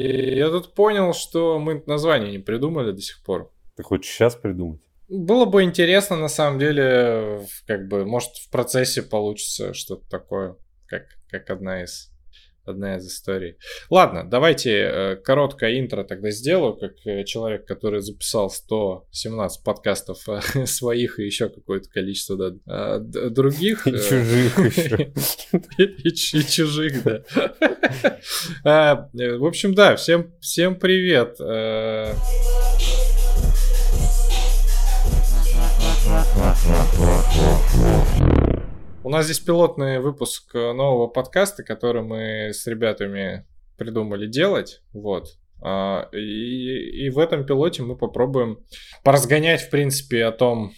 И я тут понял, что мы название не придумали до сих пор. Ты хочешь сейчас придумать? Было бы интересно, на самом деле, как бы, может, в процессе получится что-то такое, как, как одна из одна из историй. Ладно, давайте э, короткое интро тогда сделаю, как э, человек, который записал 117 подкастов э, своих и еще какое-то количество да, э, других. И чужих еще. И чужих, да. А, в общем, да, всем, всем привет. У нас здесь пилотный выпуск э, нового подкаста, который мы с ребятами придумали делать. Вот. А, и, и в этом пилоте мы попробуем поразгонять, в принципе, о том,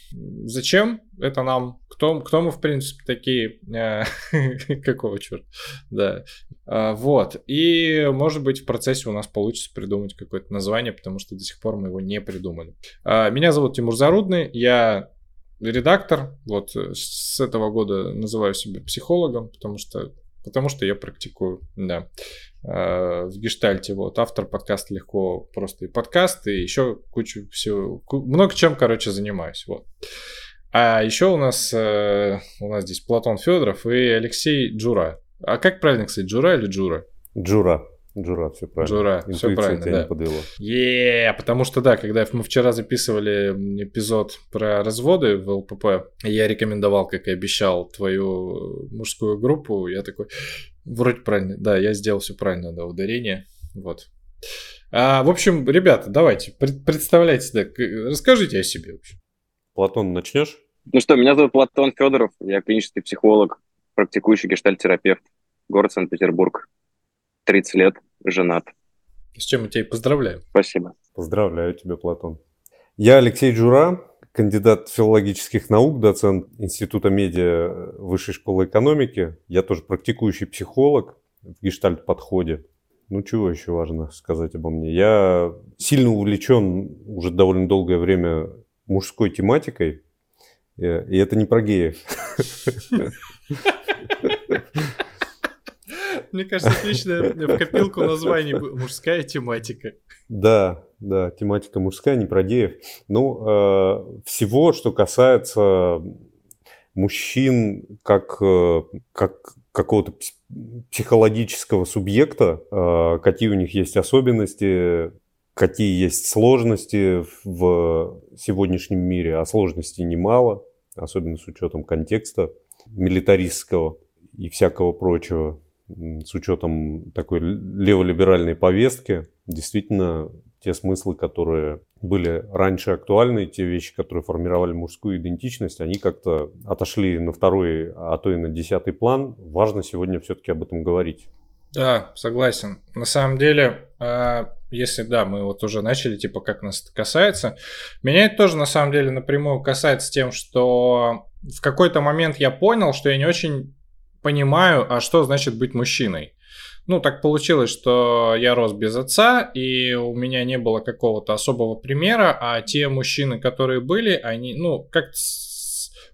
зачем это нам, кто, кто мы, в принципе, такие, э, какого черта, да, а, вот, и, может быть, в процессе у нас получится придумать какое-то название, потому что до сих пор мы его не придумали. А, меня зовут Тимур Зарудный, я редактор. Вот э, с этого года называю себя психологом, потому что потому что я практикую, да, э, в гештальте. Вот автор подкаста легко просто и подкаст, и еще кучу всего, много чем, короче, занимаюсь. Вот. А еще у нас э, у нас здесь Платон Федоров и Алексей Джура. А как правильно, кстати, Джура или Джура? Джура. Джура, все правильно. Джура, Интуиция все правильно, тебя да. не подвело. е потому что, да, когда мы вчера записывали эпизод про разводы в ЛПП, я рекомендовал, как и обещал, твою мужскую группу, я такой, вроде правильно, да, я сделал все правильно, да, ударение, вот. А, в общем, ребята, давайте, представляйте, да, расскажите о себе вообще. Платон, начнешь? Ну что, меня зовут Платон Федоров, я клинический психолог, практикующий гештальтерапевт, город Санкт-Петербург. 30 лет, женат. С чем мы тебя и поздравляем. Спасибо. Поздравляю тебя, Платон. Я Алексей Джура, кандидат филологических наук, доцент Института медиа Высшей школы экономики. Я тоже практикующий психолог в гештальт-подходе. Ну, чего еще важно сказать обо мне? Я сильно увлечен уже довольно долгое время мужской тематикой. Э, и это не про геев. Мне кажется, отлично в копилку названий мужская тематика. Да, да, тематика мужская, не про геев. Ну, э, всего, что касается мужчин как, э, как какого-то психологического субъекта, э, какие у них есть особенности, какие есть сложности в сегодняшнем мире, а сложностей немало, особенно с учетом контекста милитаристского и всякого прочего с учетом такой леволиберальной повестки, действительно те смыслы, которые были раньше актуальны, те вещи, которые формировали мужскую идентичность, они как-то отошли на второй, а то и на десятый план. Важно сегодня все-таки об этом говорить. Да, согласен. На самом деле, а, если да, мы вот уже начали, типа, как нас это касается, меня это тоже на самом деле напрямую касается тем, что в какой-то момент я понял, что я не очень понимаю, а что значит быть мужчиной. Ну, так получилось, что я рос без отца, и у меня не было какого-то особого примера, а те мужчины, которые были, они, ну, как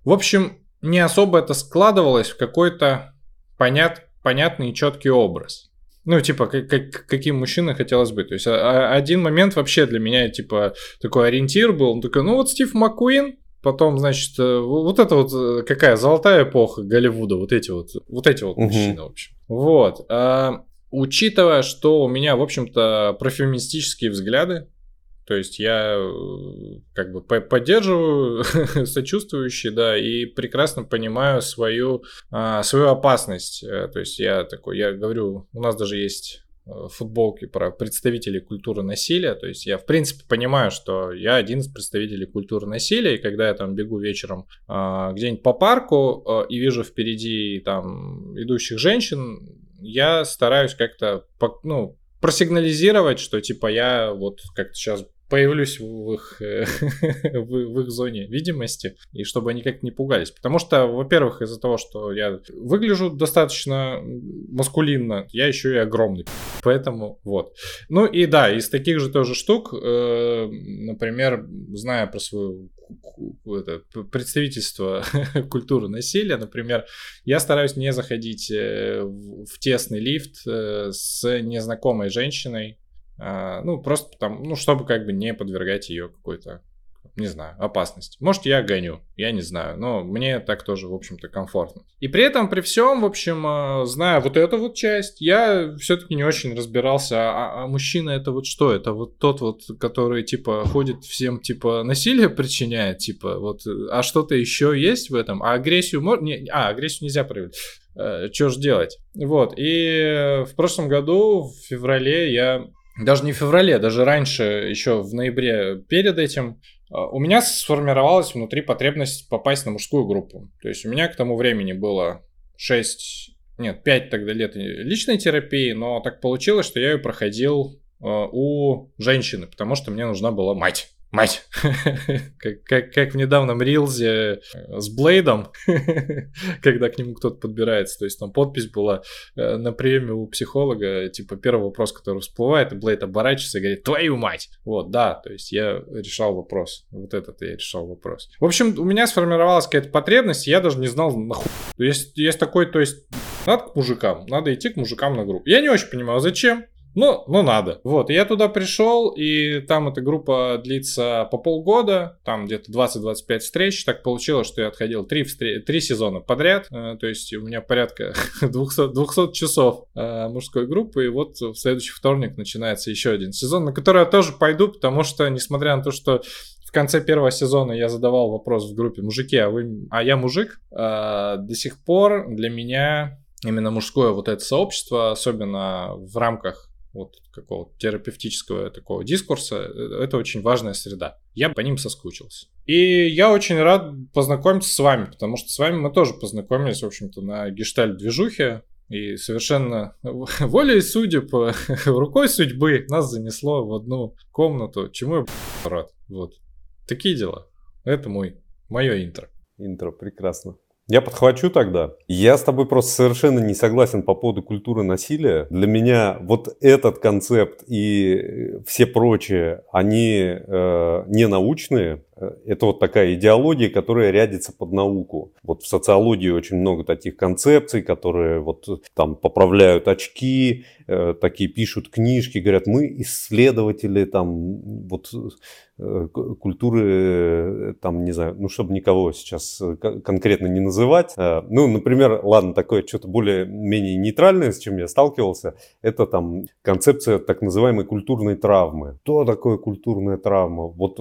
В общем, не особо это складывалось в какой-то понят... понятный и четкий образ. Ну, типа, как, как, каким мужчиной хотелось быть. То есть, а, один момент вообще для меня, типа, такой ориентир был. Он такой, ну вот Стив Маккуин, Потом, значит, э, вот это вот э, какая золотая эпоха Голливуда, вот эти вот, вот эти вот угу. мужчины, в общем. Вот. А, учитывая, что у меня, в общем-то, профеминистические взгляды, то есть я э, как бы поддерживаю сочувствующий, да, и прекрасно понимаю свою, а, свою опасность. То есть я такой, я говорю, у нас даже есть футболки про представителей культуры насилия. То есть я, в принципе, понимаю, что я один из представителей культуры насилия, и когда я там бегу вечером э, где-нибудь по парку э, и вижу впереди там идущих женщин, я стараюсь как-то, ну, просигнализировать, что типа я вот как-то сейчас появлюсь в их, э, в, в их зоне видимости, и чтобы они как-то не пугались. Потому что, во-первых, из-за того, что я выгляжу достаточно маскулинно, я еще и огромный. Поэтому вот. Ну и да, из таких же тоже штук, э, например, зная про свою это, представительство культуры насилия, например, я стараюсь не заходить э, в тесный лифт с незнакомой женщиной, ну, просто потому, ну, чтобы как бы не подвергать ее какой-то не знаю, опасность. Может, я гоню, я не знаю, но мне так тоже, в общем-то, комфортно. И при этом, при всем, в общем, э, зная вот эту вот часть, я все-таки не очень разбирался, а, а мужчина это вот что? Это вот тот вот, который, типа, ходит всем, типа, насилие причиняет, типа, вот, а что-то еще есть в этом? А агрессию можно... А, агрессию нельзя проявить. Э, что же делать? Вот, и в прошлом году, в феврале, я даже не в феврале, даже раньше, еще в ноябре перед этим, а, у меня сформировалась внутри потребность попасть на мужскую группу. То есть у меня к тому времени было 6, нет, 5 тогда лет личной терапии, но так получилось, что я ее проходил а, у женщины, потому что мне нужна была мать мать, как, как, как в недавнем рилзе э, с Блейдом, когда к нему кто-то подбирается, то есть там подпись была э, на премию у психолога, типа первый вопрос, который всплывает, и Блейд оборачивается и говорит, твою мать! Вот, да, то есть я решал вопрос, вот этот я решал вопрос. В общем, у меня сформировалась какая-то потребность, я даже не знал нахуй. Есть, есть такой, то есть надо к мужикам, надо идти к мужикам на группу. Я не очень понимаю, зачем, ну, ну надо. Вот, я туда пришел, и там эта группа длится по полгода, там где-то 20-25 встреч. Так получилось, что я отходил три, встр... три сезона подряд, э, то есть у меня порядка 200, 200 часов э, мужской группы, и вот в следующий вторник начинается еще один сезон, на который я тоже пойду, потому что, несмотря на то, что в конце первого сезона я задавал вопрос в группе «Мужики, а, вы... а я мужик?» э, До сих пор для меня именно мужское вот это сообщество, особенно в рамках вот какого-то терапевтического такого дискурса, э, это очень важная среда. Я по ним соскучился. И я очень рад познакомиться с вами, потому что с вами мы тоже познакомились, в общем-то, на гештальт-движухе. И совершенно волей судеб, рукой судьбы нас занесло в одну комнату, чему я рад. Вот. Такие дела. Это мой, мое интро. Интро, прекрасно. Я подхвачу тогда. Я с тобой просто совершенно не согласен по поводу культуры насилия. Для меня вот этот концепт и все прочие, они э, не научные, это вот такая идеология, которая рядится под науку. Вот в социологии очень много таких концепций, которые вот там поправляют очки, э, такие пишут книжки, говорят, мы исследователи там вот э, культуры, там, не знаю, ну, чтобы никого сейчас конкретно не называть. Ну, например, ладно, такое что-то более-менее нейтральное, с чем я сталкивался, это там концепция так называемой культурной травмы. Что такое культурная травма? Вот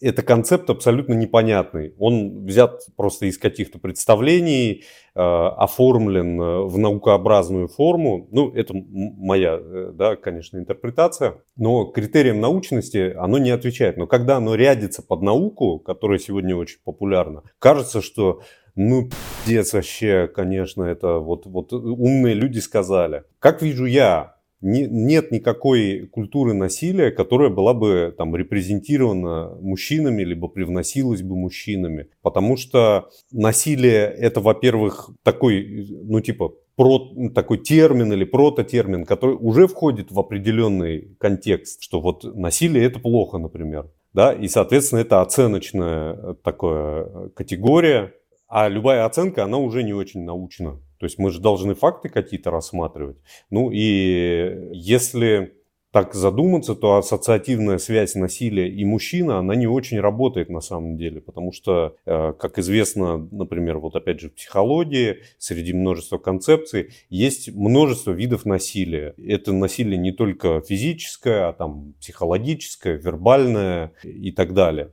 это это концепт абсолютно непонятный. Он взят просто из каких-то представлений, э, оформлен э, в наукообразную форму. Ну, это моя, э, да, конечно, интерпретация. Но критериям научности оно не отвечает. Но когда оно рядится под науку, которая сегодня очень популярна, кажется, что ну, пиздец вообще, конечно, это вот, вот умные люди сказали. Как вижу я, не, нет никакой культуры насилия, которая была бы там репрезентирована мужчинами, либо привносилась бы мужчинами. Потому что насилие это, во-первых, такой, ну типа, про, такой термин или прототермин, который уже входит в определенный контекст, что вот насилие это плохо, например. Да, и, соответственно, это оценочная такая категория, а любая оценка, она уже не очень научна. То есть мы же должны факты какие-то рассматривать. Ну и если так задуматься, то ассоциативная связь насилия и мужчина, она не очень работает на самом деле, потому что, э, как известно, например, вот опять же в психологии, среди множества концепций, есть множество видов насилия. Это насилие не только физическое, а там психологическое, вербальное и так далее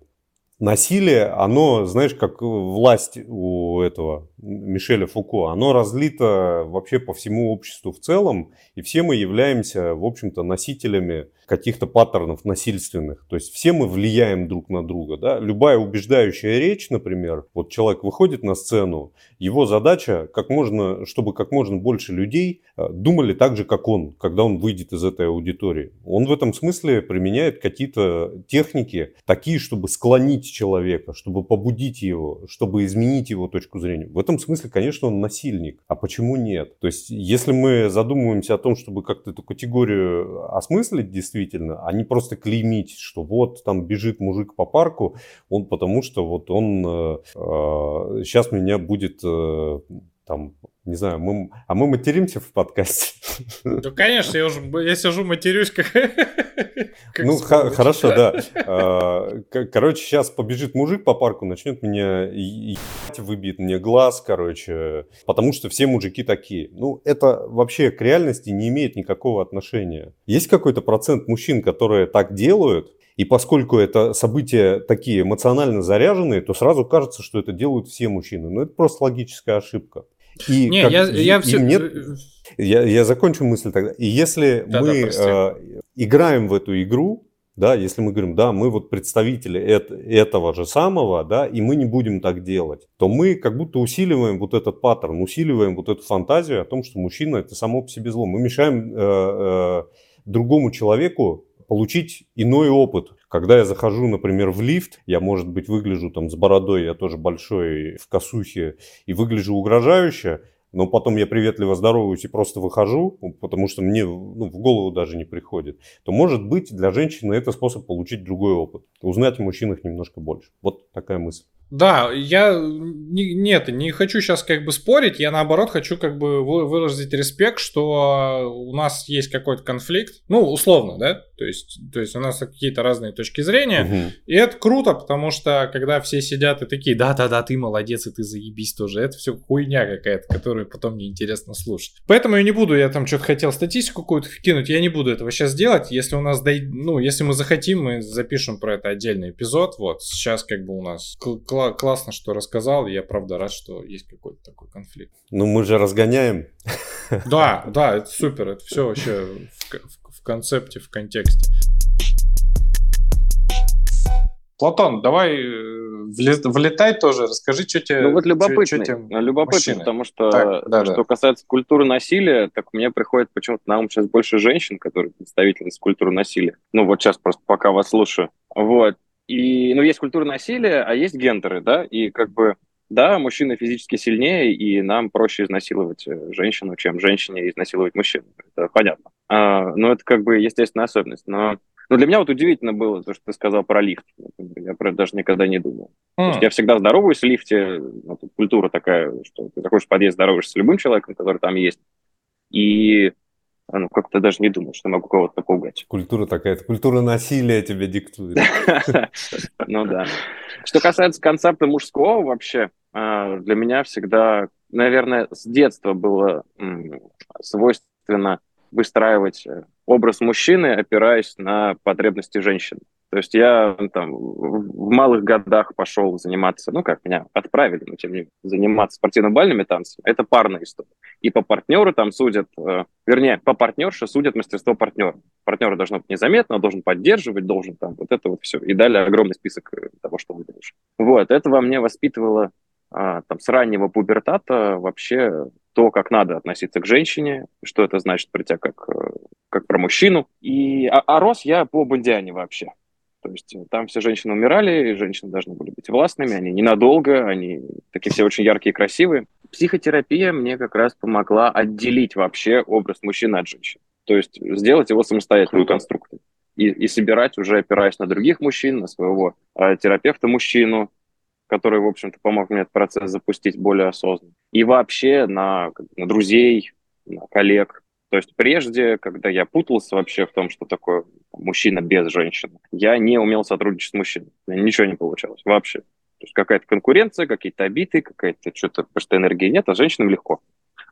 насилие, оно, знаешь, как власть у этого Мишеля Фуко, оно разлито вообще по всему обществу в целом, и все мы являемся, в общем-то, носителями каких-то паттернов насильственных. То есть все мы влияем друг на друга. Да? Любая убеждающая речь, например, вот человек выходит на сцену, его задача, как можно, чтобы как можно больше людей э, думали так же, как он, когда он выйдет из этой аудитории. Он в этом смысле применяет какие-то техники, такие, чтобы склонить человека, чтобы побудить его, чтобы изменить его точку зрения. В этом смысле, конечно, он насильник. А почему нет? То есть, если мы задумываемся о том, чтобы как-то эту категорию осмыслить действительно, а не просто клеймить, что вот там бежит мужик по парку, он потому что вот он э, э, сейчас меня будет э, там Не знаю, мы, а мы материмся в подкасте? Ну, конечно, я уже я сижу, матерюсь как... как ну, хорошо, да. А, короче, сейчас побежит мужик по парку, начнет меня ебать, выбьет мне глаз, короче, потому что все мужики такие. Ну, это вообще к реальности не имеет никакого отношения. Есть какой-то процент мужчин, которые так делают, и поскольку это события такие эмоционально заряженные, то сразу кажется, что это делают все мужчины. Но это просто логическая ошибка. И не, как, я, и, я все... нет, я, я закончу мысль тогда. И если да, мы да, э, играем в эту игру, да, если мы говорим, да, мы вот представители это, этого же самого, да, и мы не будем так делать, то мы как будто усиливаем вот этот паттерн, усиливаем вот эту фантазию о том, что мужчина это само по себе зло. Мы мешаем э, э, другому человеку получить иной опыт. Когда я захожу, например, в лифт, я, может быть, выгляжу там с бородой, я тоже большой в косухе и выгляжу угрожающе, но потом я приветливо здороваюсь и просто выхожу, потому что мне ну, в голову даже не приходит, то, может быть, для женщины это способ получить другой опыт, узнать о мужчинах немножко больше. Вот такая мысль. Да, я не, нет, не хочу сейчас как бы спорить, я наоборот хочу как бы выразить респект, что у нас есть какой-то конфликт, ну, условно, да, то есть, то есть у нас какие-то разные точки зрения, угу. и это круто, потому что когда все сидят и такие, да-да-да, ты молодец, и ты заебись тоже, это все хуйня какая-то, которую потом неинтересно слушать. Поэтому я не буду, я там что-то хотел статистику какую-то кинуть, я не буду этого сейчас делать, если у нас, ну, если мы захотим, мы запишем про это отдельный эпизод, вот, сейчас как бы у нас кла- классно, что рассказал. Я правда рад, что есть какой-то такой конфликт. Ну, мы же разгоняем. Да, да, это супер. Это все вообще в, в концепте, в контексте. Платон, давай э, влетай тоже, расскажи, что тебе... Ну вот любопытно, что, что любопытно мужчины. потому что так, да, что да. касается культуры насилия, так мне приходит почему-то на ум сейчас больше женщин, которые представительницы культуры насилия. Ну вот сейчас просто пока вас слушаю. Вот. И, ну, есть культура насилия, а есть гендеры, да, и как бы, да, мужчина физически сильнее, и нам проще изнасиловать э, женщину, чем женщине изнасиловать мужчину. Это понятно. А, но это как бы естественная особенность. Но, но для меня вот удивительно было то, что ты сказал про лифт. Я про это даже никогда не думал. Mm. То есть я всегда здороваюсь в лифте. Ну, культура такая, что ты заходишь в подъезд, здороваешься с любым человеком, который там есть. И ну, как-то даже не думал, что могу кого-то напугать. Культура такая, культура насилия тебя диктует. Ну да. Что касается концепта мужского вообще, а, для меня всегда, наверное, с детства было свойственно выстраивать э, образ мужчины, опираясь на потребности женщин. То есть я там в малых годах пошел заниматься, ну как, меня отправили, но тем не менее, заниматься спортивно-бальными танцами. Это парная история. И по партнеру там судят, э, вернее, по партнерше судят мастерство партнера. Партнер должно быть незаметно, он должен поддерживать, должен там вот это вот все. И далее огромный список э, того, что он должен. Вот, это во мне воспитывало а, там с раннего пубертата вообще то, как надо относиться к женщине, что это значит про тебя как, э, как про мужчину. И, а, а рос я по Бондиане вообще. То есть э, там все женщины умирали, и женщины должны были быть властными, они ненадолго, они такие все очень яркие и красивые. Психотерапия мне как раз помогла отделить вообще образ мужчины от женщины. То есть сделать его самостоятельную конструкцию. И, и собирать уже опираясь на других мужчин, на своего э, терапевта-мужчину, который, в общем-то, помог мне этот процесс запустить более осознанно. И вообще на, на друзей, на коллег, то есть прежде, когда я путался вообще в том, что такое мужчина без женщины, я не умел сотрудничать с мужчиной. Ничего не получалось вообще. То есть какая-то конкуренция, какие-то обиды, какая-то что-то, потому что энергии нет, а женщинам легко.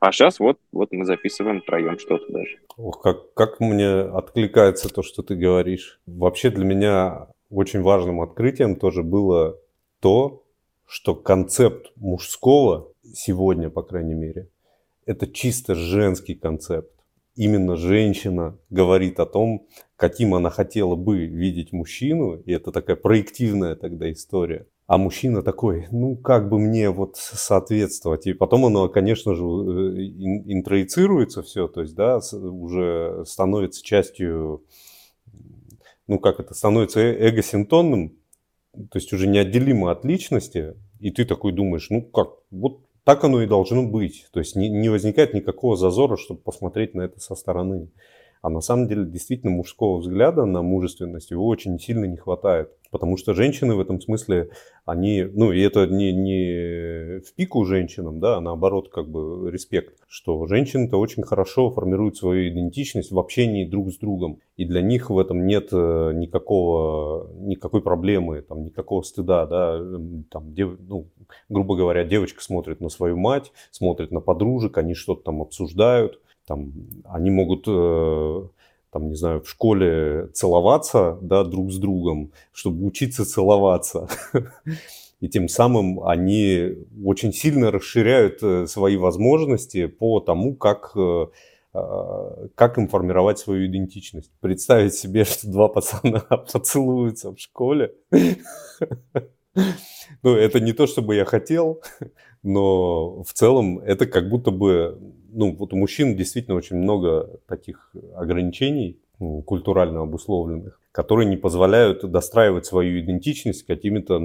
А сейчас вот, вот мы записываем втроем что-то даже. Ох, как, как мне откликается то, что ты говоришь. Вообще для меня очень важным открытием тоже было то, что концепт мужского сегодня, по крайней мере, это чисто женский концепт именно женщина говорит о том, каким она хотела бы видеть мужчину, и это такая проективная тогда история. А мужчина такой, ну как бы мне вот соответствовать. И потом оно, конечно же, э, интроицируется все, то есть, да, уже становится частью, ну как это, становится э, эгосинтонным, то есть уже неотделимо от личности, и ты такой думаешь, ну как, вот так оно и должно быть. То есть не, не возникает никакого зазора, чтобы посмотреть на это со стороны. А на самом деле действительно мужского взгляда на мужественность его очень сильно не хватает. Потому что женщины в этом смысле, они, ну, и это не, не в пику женщинам, да, а наоборот, как бы респект, что женщины-то очень хорошо формируют свою идентичность в общении друг с другом. И для них в этом нет э, никакого, никакой проблемы, там, никакого стыда, да, там, дев, ну, грубо говоря, девочка смотрит на свою мать, смотрит на подружек, они что-то там обсуждают, там, они могут э, там, не знаю, в школе целоваться, да, друг с другом, чтобы учиться целоваться. И тем самым они очень сильно расширяют э, свои возможности по тому, как, э, а, как им формировать свою идентичность. Представить себе, что два пацана поцелуются в школе. Ну, это не то, чтобы я хотел, но в целом это как будто бы ну, вот у мужчин действительно очень много таких ограничений культурально обусловленных, которые не позволяют достраивать свою идентичность какими-то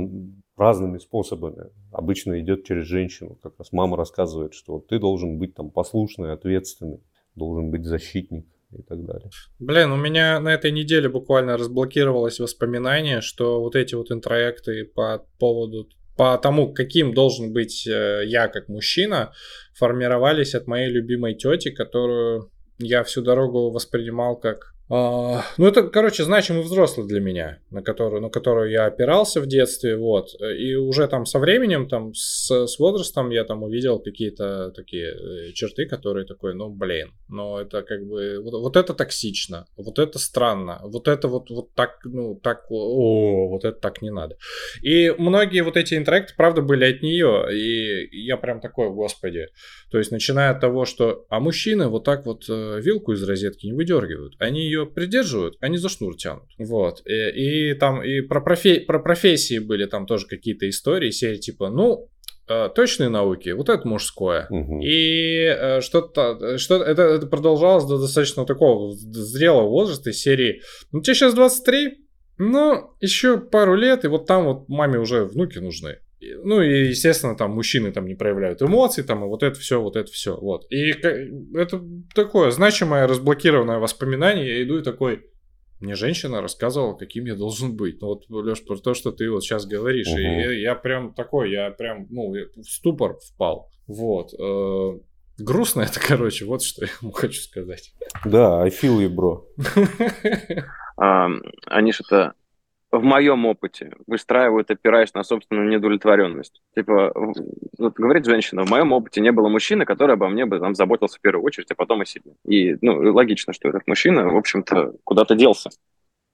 разными способами. Обычно идет через женщину. Как раз мама рассказывает, что ты должен быть там послушный, ответственный, должен быть защитник и так далее. Блин, у меня на этой неделе буквально разблокировалось воспоминание, что вот эти вот интроекты по поводу по тому, каким должен быть э, я как мужчина, формировались от моей любимой тети, которую я всю дорогу воспринимал как а, ну, это, короче, значимый взрослый для меня, на которую, на которую я опирался в детстве, вот. И уже там со временем, там, с, с возрастом я там увидел какие-то такие э, черты, которые такой, ну, блин, но это как бы, вот, вот это токсично, вот это странно, вот это вот, вот так, ну, так, о, вот это так не надо. И многие вот эти интеракты, правда, были от нее, и я прям такой, господи. То есть, начиная от того, что, а мужчины вот так вот э, вилку из розетки не выдергивают, они ее ее придерживают, они за шнур тянут. Вот. И, и там и про, профи, про профессии были там тоже какие-то истории, серии типа, ну, э, точные науки, вот это мужское. Угу. И э, что-то, что это, это продолжалось до достаточно такого зрелого возраста серии. Ну, тебе сейчас 23, ну, еще пару лет, и вот там вот маме уже внуки нужны. Ну и, естественно, там мужчины там не проявляют эмоций, там и вот это все, вот это все, вот. И это такое значимое разблокированное воспоминание. Я иду и такой, мне женщина рассказывала, каким я должен быть. Ну вот, Леш, про то, что ты вот сейчас говоришь. Угу. И я, прям такой, я прям, ну, в ступор впал. Вот. Э, грустно это, короче, вот что я ему хочу сказать. Да, I feel you, bro. Они что-то в моем опыте выстраивают, опираясь на собственную недовлетворенность. Типа, вот говорит женщина, в моем опыте не было мужчины, который обо мне бы там заботился в первую очередь, а потом о себе. И, ну, логично, что этот мужчина, в общем-то, куда-то делся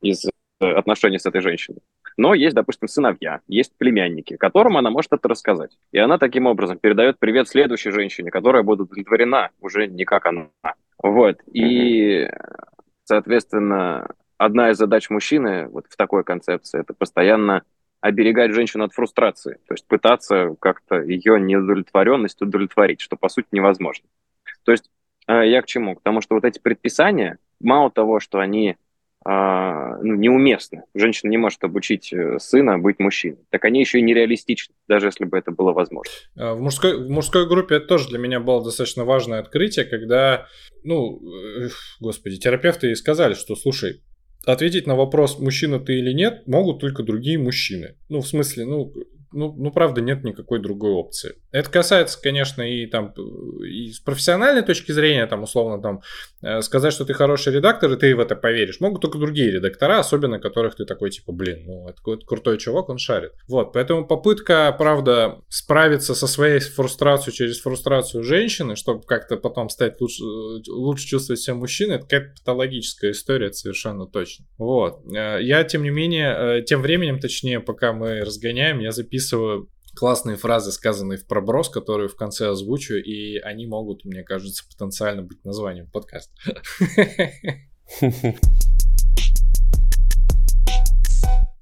из э, отношений с этой женщиной. Но есть, допустим, сыновья, есть племянники, которым она может это рассказать. И она таким образом передает привет следующей женщине, которая будет удовлетворена уже не как она. Вот. И, соответственно, одна из задач мужчины вот в такой концепции это постоянно оберегать женщину от фрустрации, то есть пытаться как-то ее неудовлетворенность удовлетворить, что по сути невозможно. То есть э, я к чему? К тому, что вот эти предписания, мало того, что они а, ну, неуместны. Женщина не может обучить э, сына быть мужчиной. Так они еще и нереалистичны, даже если бы это было возможно. А, в мужской, в мужской группе это тоже для меня было достаточно важное открытие, когда, ну, э, господи, терапевты и сказали, что, слушай, ответить на вопрос, мужчина ты или нет, могут только другие мужчины. Ну, в смысле, ну, ну, ну, правда, нет никакой другой опции. Это касается, конечно, и там и с профессиональной точки зрения, там, условно, там, э, сказать, что ты хороший редактор, и ты в это поверишь. Могут только другие редактора, особенно которых ты такой, типа, блин, ну, это какой-то крутой чувак, он шарит. Вот, поэтому попытка, правда, справиться со своей фрустрацией через фрустрацию женщины, чтобы как-то потом стать лучше, лучше чувствовать себя мужчиной, это какая-то патологическая история, это совершенно точно. Вот. Э, я, тем не менее, э, тем временем, точнее, пока мы разгоняем, я записываю записываю классные фразы, сказанные в проброс, которые в конце озвучу, и они могут, мне кажется, потенциально быть названием подкаста.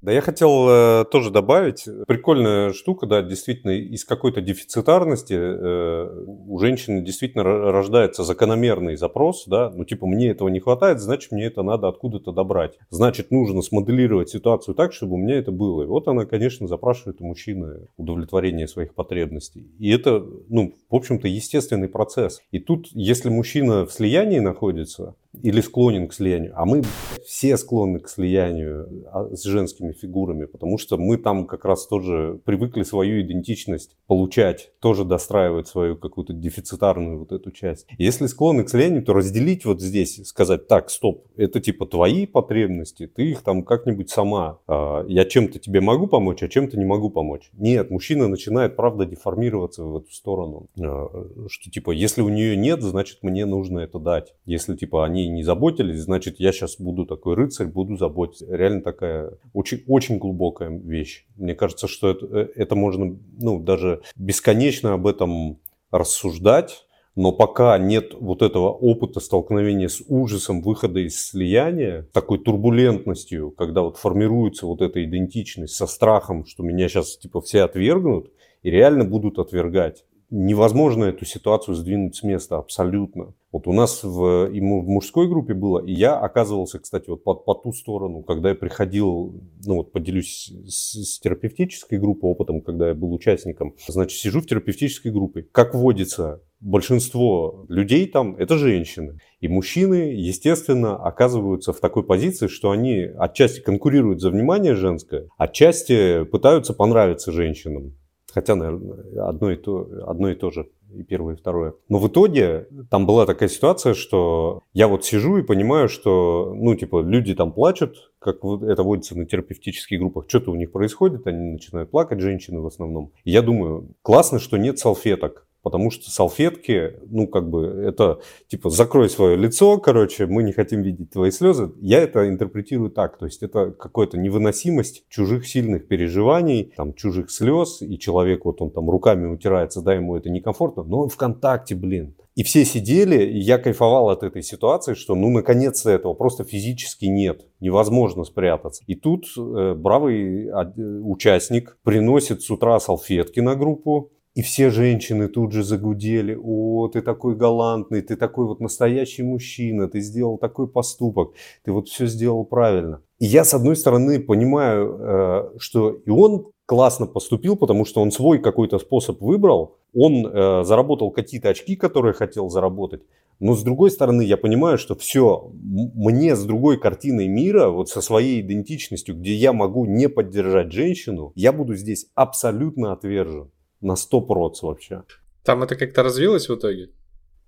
Да, я хотел э, тоже добавить, прикольная штука, да, действительно, из какой-то дефицитарности э, у женщины действительно рождается закономерный запрос, да, ну типа мне этого не хватает, значит мне это надо откуда-то добрать. Значит, нужно смоделировать ситуацию так, чтобы у меня это было. И вот она, конечно, запрашивает у мужчины удовлетворение своих потребностей. И это, ну, в общем-то, естественный процесс. И тут, если мужчина в слиянии находится, или склонен к слиянию, а мы все склонны к слиянию а, с женскими фигурами, потому что мы там как раз тоже привыкли свою идентичность получать, тоже достраивать свою какую-то дефицитарную вот эту часть. Если склонны к слению, то разделить вот здесь, сказать, так, стоп, это типа твои потребности, ты их там как-нибудь сама, а, я чем-то тебе могу помочь, а чем-то не могу помочь. Нет, мужчина начинает, правда, деформироваться в эту сторону, а, что типа, если у нее нет, значит, мне нужно это дать. Если типа они не заботились, значит, я сейчас буду такой рыцарь, буду заботиться. Реально такая очень, очень глубокая вещь. Мне кажется, что это, э, это можно, ну, даже бесконечно об этом рассуждать, но пока нет вот этого опыта столкновения с ужасом выхода из слияния, такой турбулентностью, когда вот формируется вот эта идентичность со страхом, что меня сейчас типа все отвергнут и реально будут отвергать невозможно эту ситуацию сдвинуть с места абсолютно. Вот у нас в, и в мужской группе было, и я оказывался, кстати, вот по, по ту сторону, когда я приходил, ну вот поделюсь с, с терапевтической группой опытом, когда я был участником. Значит, сижу в терапевтической группе. Как водится, большинство людей там это женщины. И мужчины, естественно, оказываются в такой позиции, что они отчасти конкурируют за внимание женское, отчасти пытаются понравиться женщинам. Хотя, наверное, одно и то, одно и то же, и первое, и второе. Но в итоге там была такая ситуация, что я вот сижу и понимаю, что, ну, типа, люди там плачут, как это водится на терапевтических группах, что-то у них происходит, они начинают плакать, женщины в основном. И я думаю, классно, что нет салфеток потому что салфетки, ну, как бы, это, типа, закрой свое лицо, короче, мы не хотим видеть твои слезы. Я это интерпретирую так, то есть это какая-то невыносимость чужих сильных переживаний, там, чужих слез, и человек, вот он там руками утирается, да, ему это некомфортно, но он в контакте, блин. И все сидели, и я кайфовал от этой ситуации, что ну наконец-то этого просто физически нет, невозможно спрятаться. И тут э, бравый э, участник приносит с утра салфетки на группу, и все женщины тут же загудели, о, ты такой галантный, ты такой вот настоящий мужчина, ты сделал такой поступок, ты вот все сделал правильно. И я, с одной стороны, понимаю, э, что и он классно поступил, потому что он свой какой-то способ выбрал, он э, заработал какие-то очки, которые хотел заработать. Но с другой стороны, я понимаю, что все, мне с другой картиной мира, вот со своей идентичностью, где я могу не поддержать женщину, я буду здесь абсолютно отвержен на 100 проц вообще. Там это как-то развилось в итоге?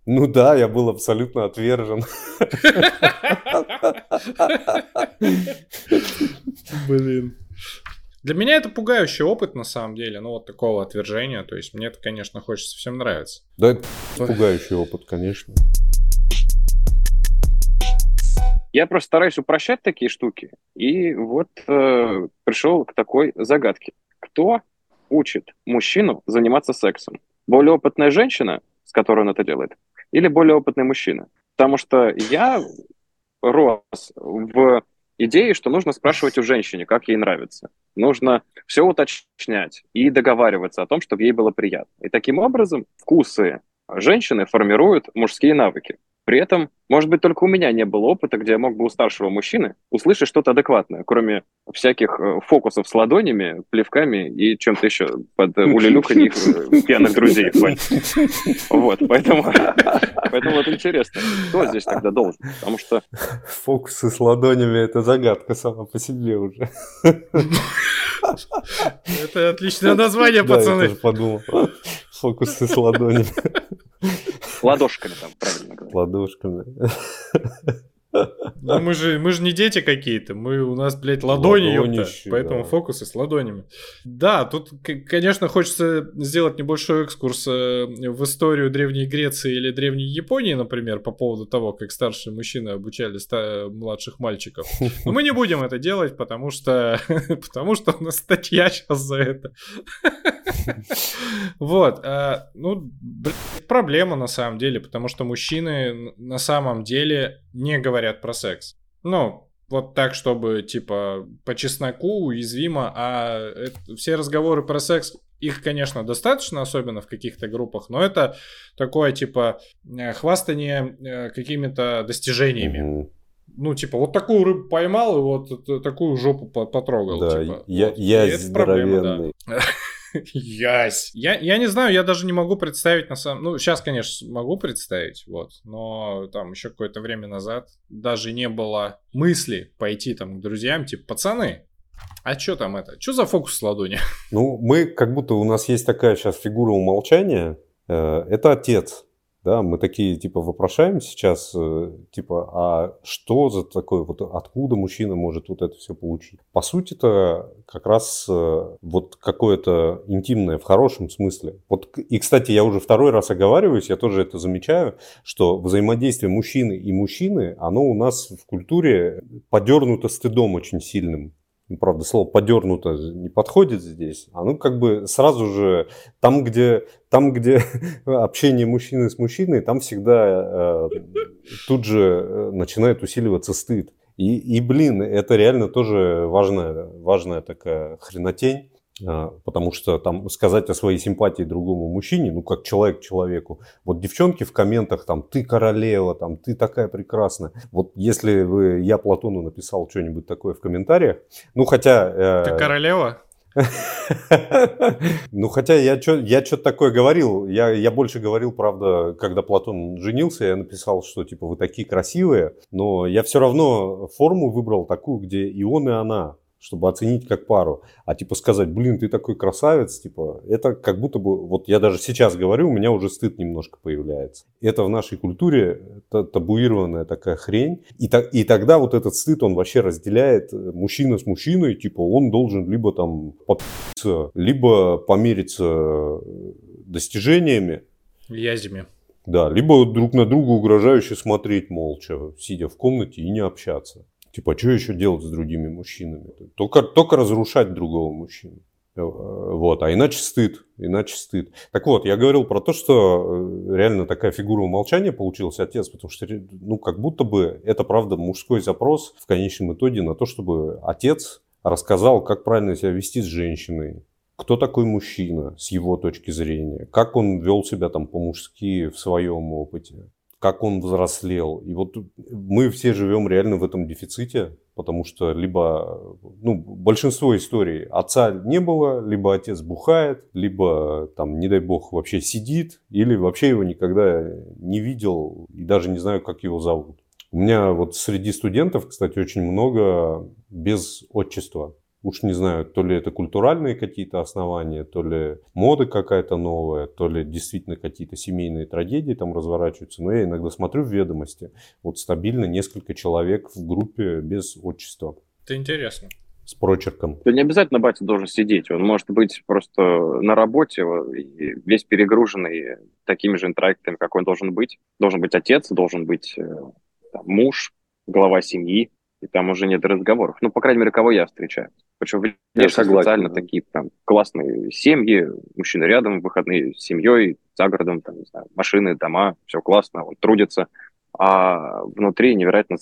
Ну да, я был абсолютно отвержен. Блин. Для меня это пугающий опыт, на самом деле, ну вот такого отвержения. То есть мне это, конечно, хочется всем нравится. Да, это пугающий опыт, конечно. Я просто стараюсь упрощать такие штуки. И вот э, пришел к такой загадке. Кто учит мужчину заниматься сексом? Более опытная женщина, с которой он это делает, или более опытный мужчина? Потому что я рос в идее, что нужно спрашивать у женщины, как ей нравится. Нужно все уточнять и договариваться о том, чтобы ей было приятно. И таким образом вкусы женщины формируют мужские навыки. При этом, может быть, только у меня не было опыта, где я мог бы у старшего мужчины услышать что-то адекватное, кроме всяких э, фокусов с ладонями, плевками и чем-то еще под улюлюханье э, пьяных друзей. Вот, поэтому, поэтому вот интересно, кто здесь тогда должен? Потому что... Фокусы с ладонями – это загадка сама по себе уже. Это отличное название, пацаны. я тоже подумал. Фокусы с ладонями. Ладошками там, правильно говоря. Ладошками. Ну, мы же, мы же не дети какие-то, мы у нас, блядь, ладони, Ладонищи, поэтому да. фокусы с ладонями. Да, тут, конечно, хочется сделать небольшой экскурс э, в историю Древней Греции или Древней Японии, например, по поводу того, как старшие мужчины обучали ста- младших мальчиков. Но мы не будем это делать, потому что, потому что у нас статья сейчас за это. Вот, э, ну, проблема на самом деле, потому что мужчины на самом деле не говорят про секс. Ну, вот так, чтобы, типа, по чесноку, уязвимо, а это, все разговоры про секс, их, конечно, достаточно, особенно в каких-то группах, но это такое, типа, э, хвастание э, какими-то достижениями. Ну, типа, вот такую рыбу поймал и вот такую жопу потрогал. Да, типа. я, вот. я это проблема, да. Ясь. Я, я не знаю, я даже не могу представить на самом... Ну, сейчас, конечно, могу представить, вот. Но там еще какое-то время назад даже не было мысли пойти там к друзьям, типа, пацаны, А что там это? Что за фокус с ладони? Ну, мы как будто у нас есть такая сейчас фигура умолчания. Э, это отец. Да, мы такие, типа, вопрошаем сейчас, э, типа, а что за такое, вот откуда мужчина может вот это все получить? По сути это как раз э, вот какое-то интимное в хорошем смысле. Вот, и, кстати, я уже второй раз оговариваюсь, я тоже это замечаю, что взаимодействие мужчины и мужчины, оно у нас в культуре подернуто стыдом очень сильным. Ну, правда, слово подернуто не подходит здесь. Оно как бы сразу же там, где, там, где общение мужчины с мужчиной, там всегда э, тут же э, начинает усиливаться стыд. И, и, блин, это реально тоже важная, важная такая хренотень. А, потому что там сказать о своей симпатии другому мужчине, ну как человек человеку. Вот девчонки в комментах там ты королева, там ты такая прекрасная. Вот если вы я Платону написал что-нибудь такое в комментариях, ну хотя. Э, ты королева? Ну, хотя я что-то такое говорил. Я, я больше говорил, правда, когда Платон женился, я написал, что типа вы такие красивые, но я все равно форму выбрал такую, где и он, и она чтобы оценить как пару. А типа сказать, блин, ты такой красавец, типа, это как будто бы, вот я даже сейчас говорю, у меня уже стыд немножко появляется. Это в нашей культуре табуированная такая хрень. И, та, и тогда вот этот стыд, он вообще разделяет э, мужчина с мужчиной, типа, он должен либо там подпиться, либо помериться э, достижениями. Язями. Да, либо друг на друга угрожающе смотреть молча, сидя в комнате и не общаться. Типа, а что еще делать с другими мужчинами? Только, только разрушать другого мужчину. Э, вот, а иначе стыд, иначе стыд. Так вот, я говорил про то, что э, реально такая фигура умолчания получился отец, потому что, ну, как будто бы это, правда, мужской запрос в конечном итоге на то, чтобы отец рассказал, как правильно себя вести с женщиной, кто такой мужчина с его точки зрения, как он вел себя там по-мужски в своем опыте как он взрослел. И вот мы все живем реально в этом дефиците, потому что либо, ну, большинство историй отца не было, либо отец бухает, либо там, не дай бог, вообще сидит, или вообще его никогда не видел и даже не знаю, как его зовут. У меня вот среди студентов, кстати, очень много без отчества. Уж не знаю, то ли это культуральные какие-то основания, то ли мода какая-то новая, то ли действительно какие-то семейные трагедии там разворачиваются. Но я иногда смотрю в ведомости, вот стабильно несколько человек в группе без отчества. Это интересно с прочерком. Да не обязательно батя должен сидеть, он может быть просто на работе, весь перегруженный такими же интроектами, как он должен быть. Должен быть отец, должен быть э, там, муж, глава семьи, и там уже нет разговоров. Ну, по крайней мере, кого я встречаю. Причем я специально да. такие там классные семьи, мужчины рядом, выходные с семьей, за городом, там, не знаю, машины, дома, все классно, он трудится, а внутри невероятно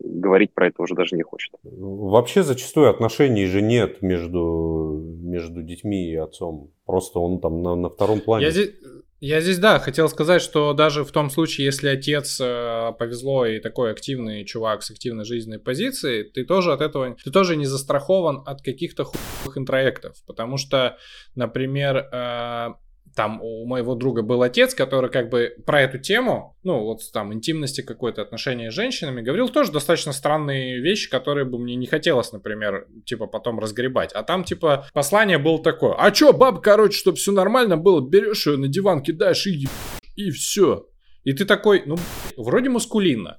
говорить про это уже даже не хочет. Вообще зачастую отношений же нет между, между детьми и отцом. Просто он там на, на втором плане. Я здесь, я здесь, да, хотел сказать, что даже в том случае, если отец э, повезло и такой активный чувак с активной жизненной позицией, ты тоже от этого, ты тоже не застрахован от каких-то хуевых интроектов, потому что, например, э, там у моего друга был отец, который как бы про эту тему, ну вот там интимности какой-то отношения с женщинами, говорил тоже достаточно странные вещи, которые бы мне не хотелось, например, типа потом разгребать. А там типа послание было такое, а чё, баб, короче, чтобы все нормально было, берешь ее на диван, кидаешь и и все. И ты такой, ну, вроде мускулинно,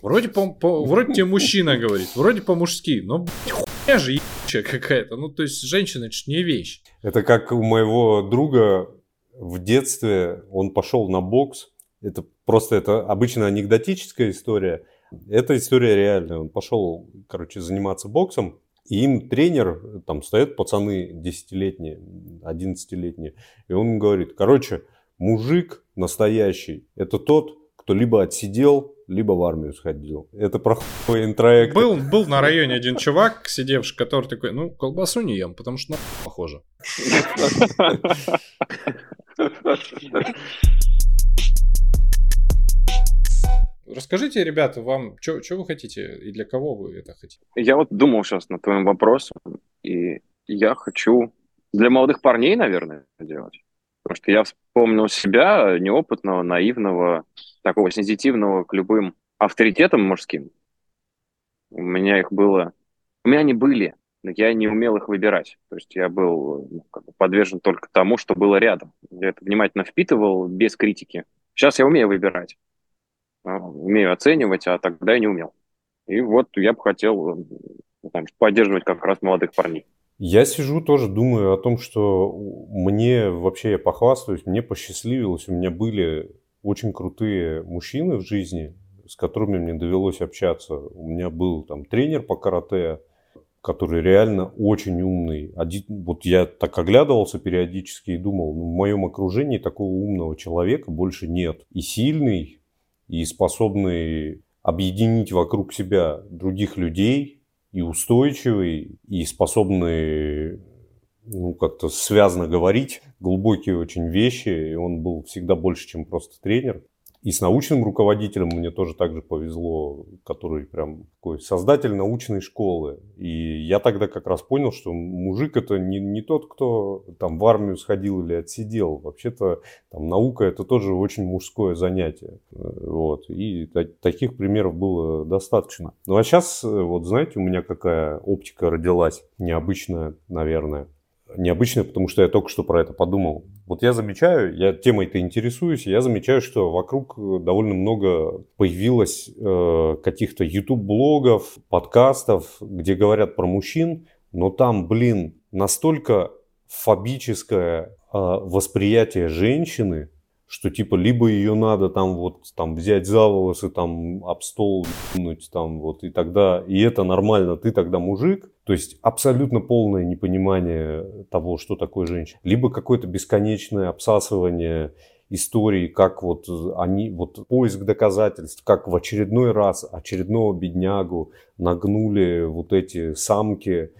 вроде, по, по, вроде тебе мужчина говорит, вроде по-мужски, но хуйня же какая-то. Ну, то есть женщина это не вещь. Это как у моего друга в детстве он пошел на бокс. Это просто это обычно анекдотическая история. Эта история реальная. Он пошел, короче, заниматься боксом. И им тренер, там стоят пацаны 10-летние, 11-летние. И он говорит, короче, мужик настоящий, это тот, кто либо отсидел, либо в армию сходил. Это про интроект. Был, был на районе один чувак, сидевший, который такой, ну, колбасу не ем, потому что на похоже. Расскажите, ребята, вам, что вы хотите и для кого вы это хотите? Я вот думал сейчас над твоим вопросом, и я хочу для молодых парней, наверное, делать. Потому что я вспомнил себя, неопытного, наивного, такого сенситивного к любым авторитетам мужским. У меня их было... У меня они были я не умел их выбирать. То есть я был ну, как бы подвержен только тому, что было рядом. Я это внимательно впитывал без критики. Сейчас я умею выбирать, а, умею оценивать, а тогда я не умел. И вот я бы хотел там, поддерживать как раз молодых парней. Я сижу тоже думаю о том, что мне вообще я похвастаюсь, мне посчастливилось, у меня были очень крутые мужчины в жизни, с которыми мне довелось общаться. У меня был там тренер по карате, который реально очень умный. Один, вот я так оглядывался периодически и думал, ну, в моем окружении такого умного человека больше нет. И сильный, и способный объединить вокруг себя других людей, и устойчивый, и способный ну, как-то связано говорить, глубокие очень вещи, и он был всегда больше, чем просто тренер. И с научным руководителем мне тоже так же повезло, который прям такой создатель научной школы. И я тогда как раз понял, что мужик это не, не тот, кто там в армию сходил или отсидел. Вообще-то там наука это тоже очень мужское занятие. Вот. И таких примеров было достаточно. Ну а сейчас, вот знаете, у меня какая оптика родилась необычная, наверное необычное, потому что я только что про это подумал. Вот я замечаю, я темой-то интересуюсь, я замечаю, что вокруг э, довольно много появилось э, каких-то YouTube-блогов, подкастов, где говорят про мужчин, но там, блин, настолько фобическое э, восприятие женщины, что типа либо ее надо там вот там взять за волосы, там об стол вынуть, там вот и тогда, и это нормально, ты тогда мужик, то есть абсолютно полное непонимание того, что такое женщина, либо какое-то бесконечное обсасывание истории, как вот они, вот поиск доказательств, как в очередной раз очередного беднягу нагнули вот эти самки,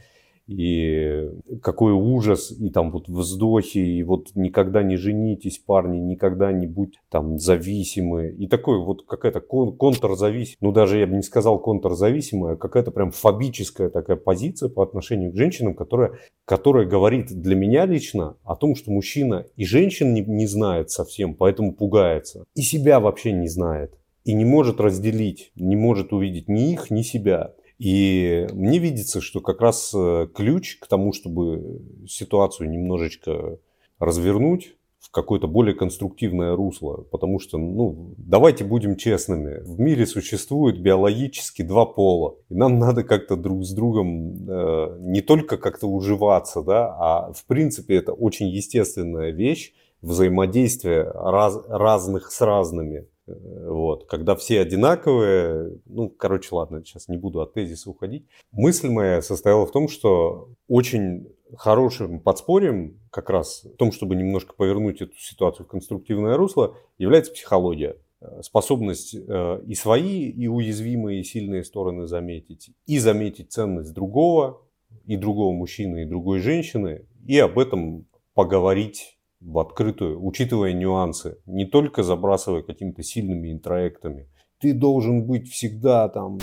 и какой ужас, и там вот вздохи, и вот никогда не женитесь, парни, никогда не будь там зависимы. И такой вот какая-то кон- контрзависимая, ну даже я бы не сказал контрзависимая, а какая-то прям фобическая такая позиция по отношению к женщинам, которая, которая говорит для меня лично о том, что мужчина и женщин не, не знает совсем, поэтому пугается, и себя вообще не знает, и не может разделить, не может увидеть ни их, ни себя. И мне видится, что как раз э, ключ к тому, чтобы ситуацию немножечко развернуть в какое-то более конструктивное русло. Потому что, ну, давайте будем честными. В мире существует биологически два пола. И нам надо как-то друг с другом э, не только как-то уживаться, да, а в принципе это очень естественная вещь взаимодействия раз, разных с разными. Вот, когда все одинаковые, ну, короче, ладно, сейчас не буду от тезиса уходить. Мысль моя состояла в том, что очень хорошим подспорьем как раз в том, чтобы немножко повернуть эту ситуацию в конструктивное русло, является психология. Способность э, и свои, и уязвимые, и сильные стороны заметить, и заметить ценность другого, и другого мужчины, и другой женщины, и об этом поговорить в открытую, учитывая нюансы, не только забрасывая какими-то сильными интроектами. Ты должен быть всегда там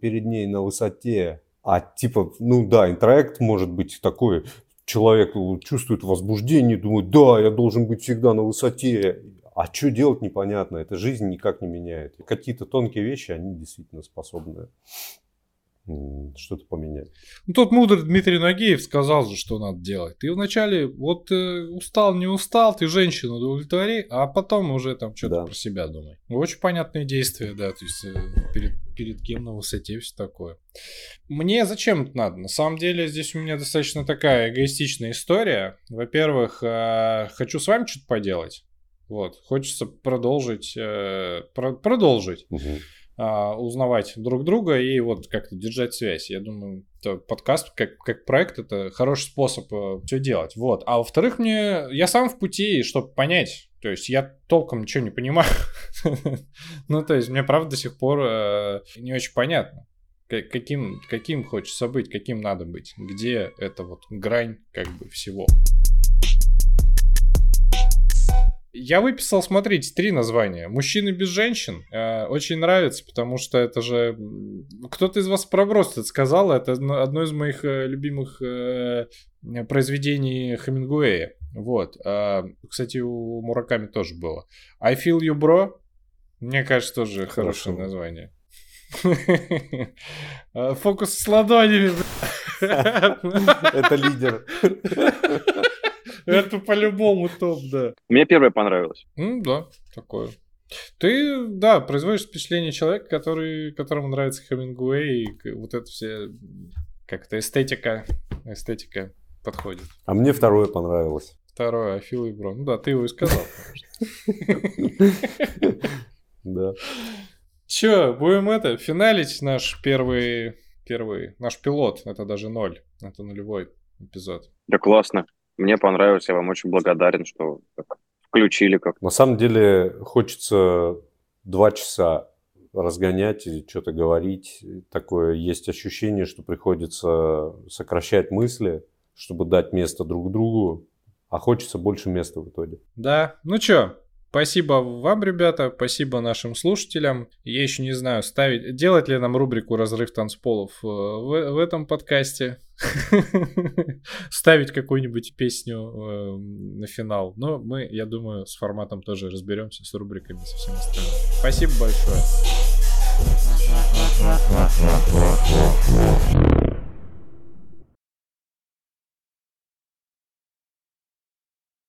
перед ней на высоте. А типа, ну да, интроект может быть такой, человек чувствует возбуждение, думает, да, я должен быть всегда на высоте. А что делать непонятно, эта жизнь никак не меняет. Какие-то тонкие вещи, они действительно способны что-то поменять. Ну, тут мудрый Дмитрий Нагиев сказал же, что надо делать. Ты вначале вот э, устал, не устал, ты женщину удовлетвори, а потом уже там что-то да. про себя думай. Очень понятные действия, да, то есть э, перед, перед кем на высоте все такое. Мне зачем это надо? На самом деле здесь у меня достаточно такая эгоистичная история. Во-первых, э, хочу с вами что-то поделать. Вот, хочется продолжить, э, про- продолжить. Угу узнавать друг друга и вот как-то держать связь. Я думаю, подкаст как, как проект это хороший способ э, все делать. Вот. А во-вторых, мне я сам в пути, чтобы понять. То есть я толком ничего не понимаю. ну, то есть мне правда до сих пор э, не очень понятно, каким, каким хочется быть, каким надо быть, где это вот грань как бы всего. Я выписал, смотрите, три названия. Мужчины без женщин. Э, очень нравится, потому что это же... Кто-то из вас про Бростед сказал, это одно из моих э, любимых э, произведений Хемингуэя. Вот. А, кстати, у Мураками тоже было. I Feel You Bro. Мне кажется, тоже Хорошо. хорошее название. Фокус с ладонями. Это лидер. Это по-любому топ, да. Мне первое понравилось. Ну да, такое. Ты, да, производишь впечатление человека, который, которому нравится Хемингуэй, и вот это все, как-то эстетика, эстетика подходит. А мне второе понравилось. Второе, Афил и Брон. Ну да, ты его и сказал, Да. Че, будем это, финалить наш первый, первый, наш пилот, это даже ноль, это нулевой эпизод. Да классно. Мне понравилось, я вам очень благодарен, что включили как. На самом деле хочется два часа разгонять и что-то говорить. Такое есть ощущение, что приходится сокращать мысли, чтобы дать место друг другу, а хочется больше места в итоге. Да, ну что, Спасибо вам, ребята, спасибо нашим слушателям. Я еще не знаю, ставить, делать ли нам рубрику «Разрыв танцполов» э, в, в этом подкасте. Ставить какую-нибудь песню э, на финал. Но мы, я думаю, с форматом тоже разберемся, с рубриками, со всем остальным. Спасибо большое.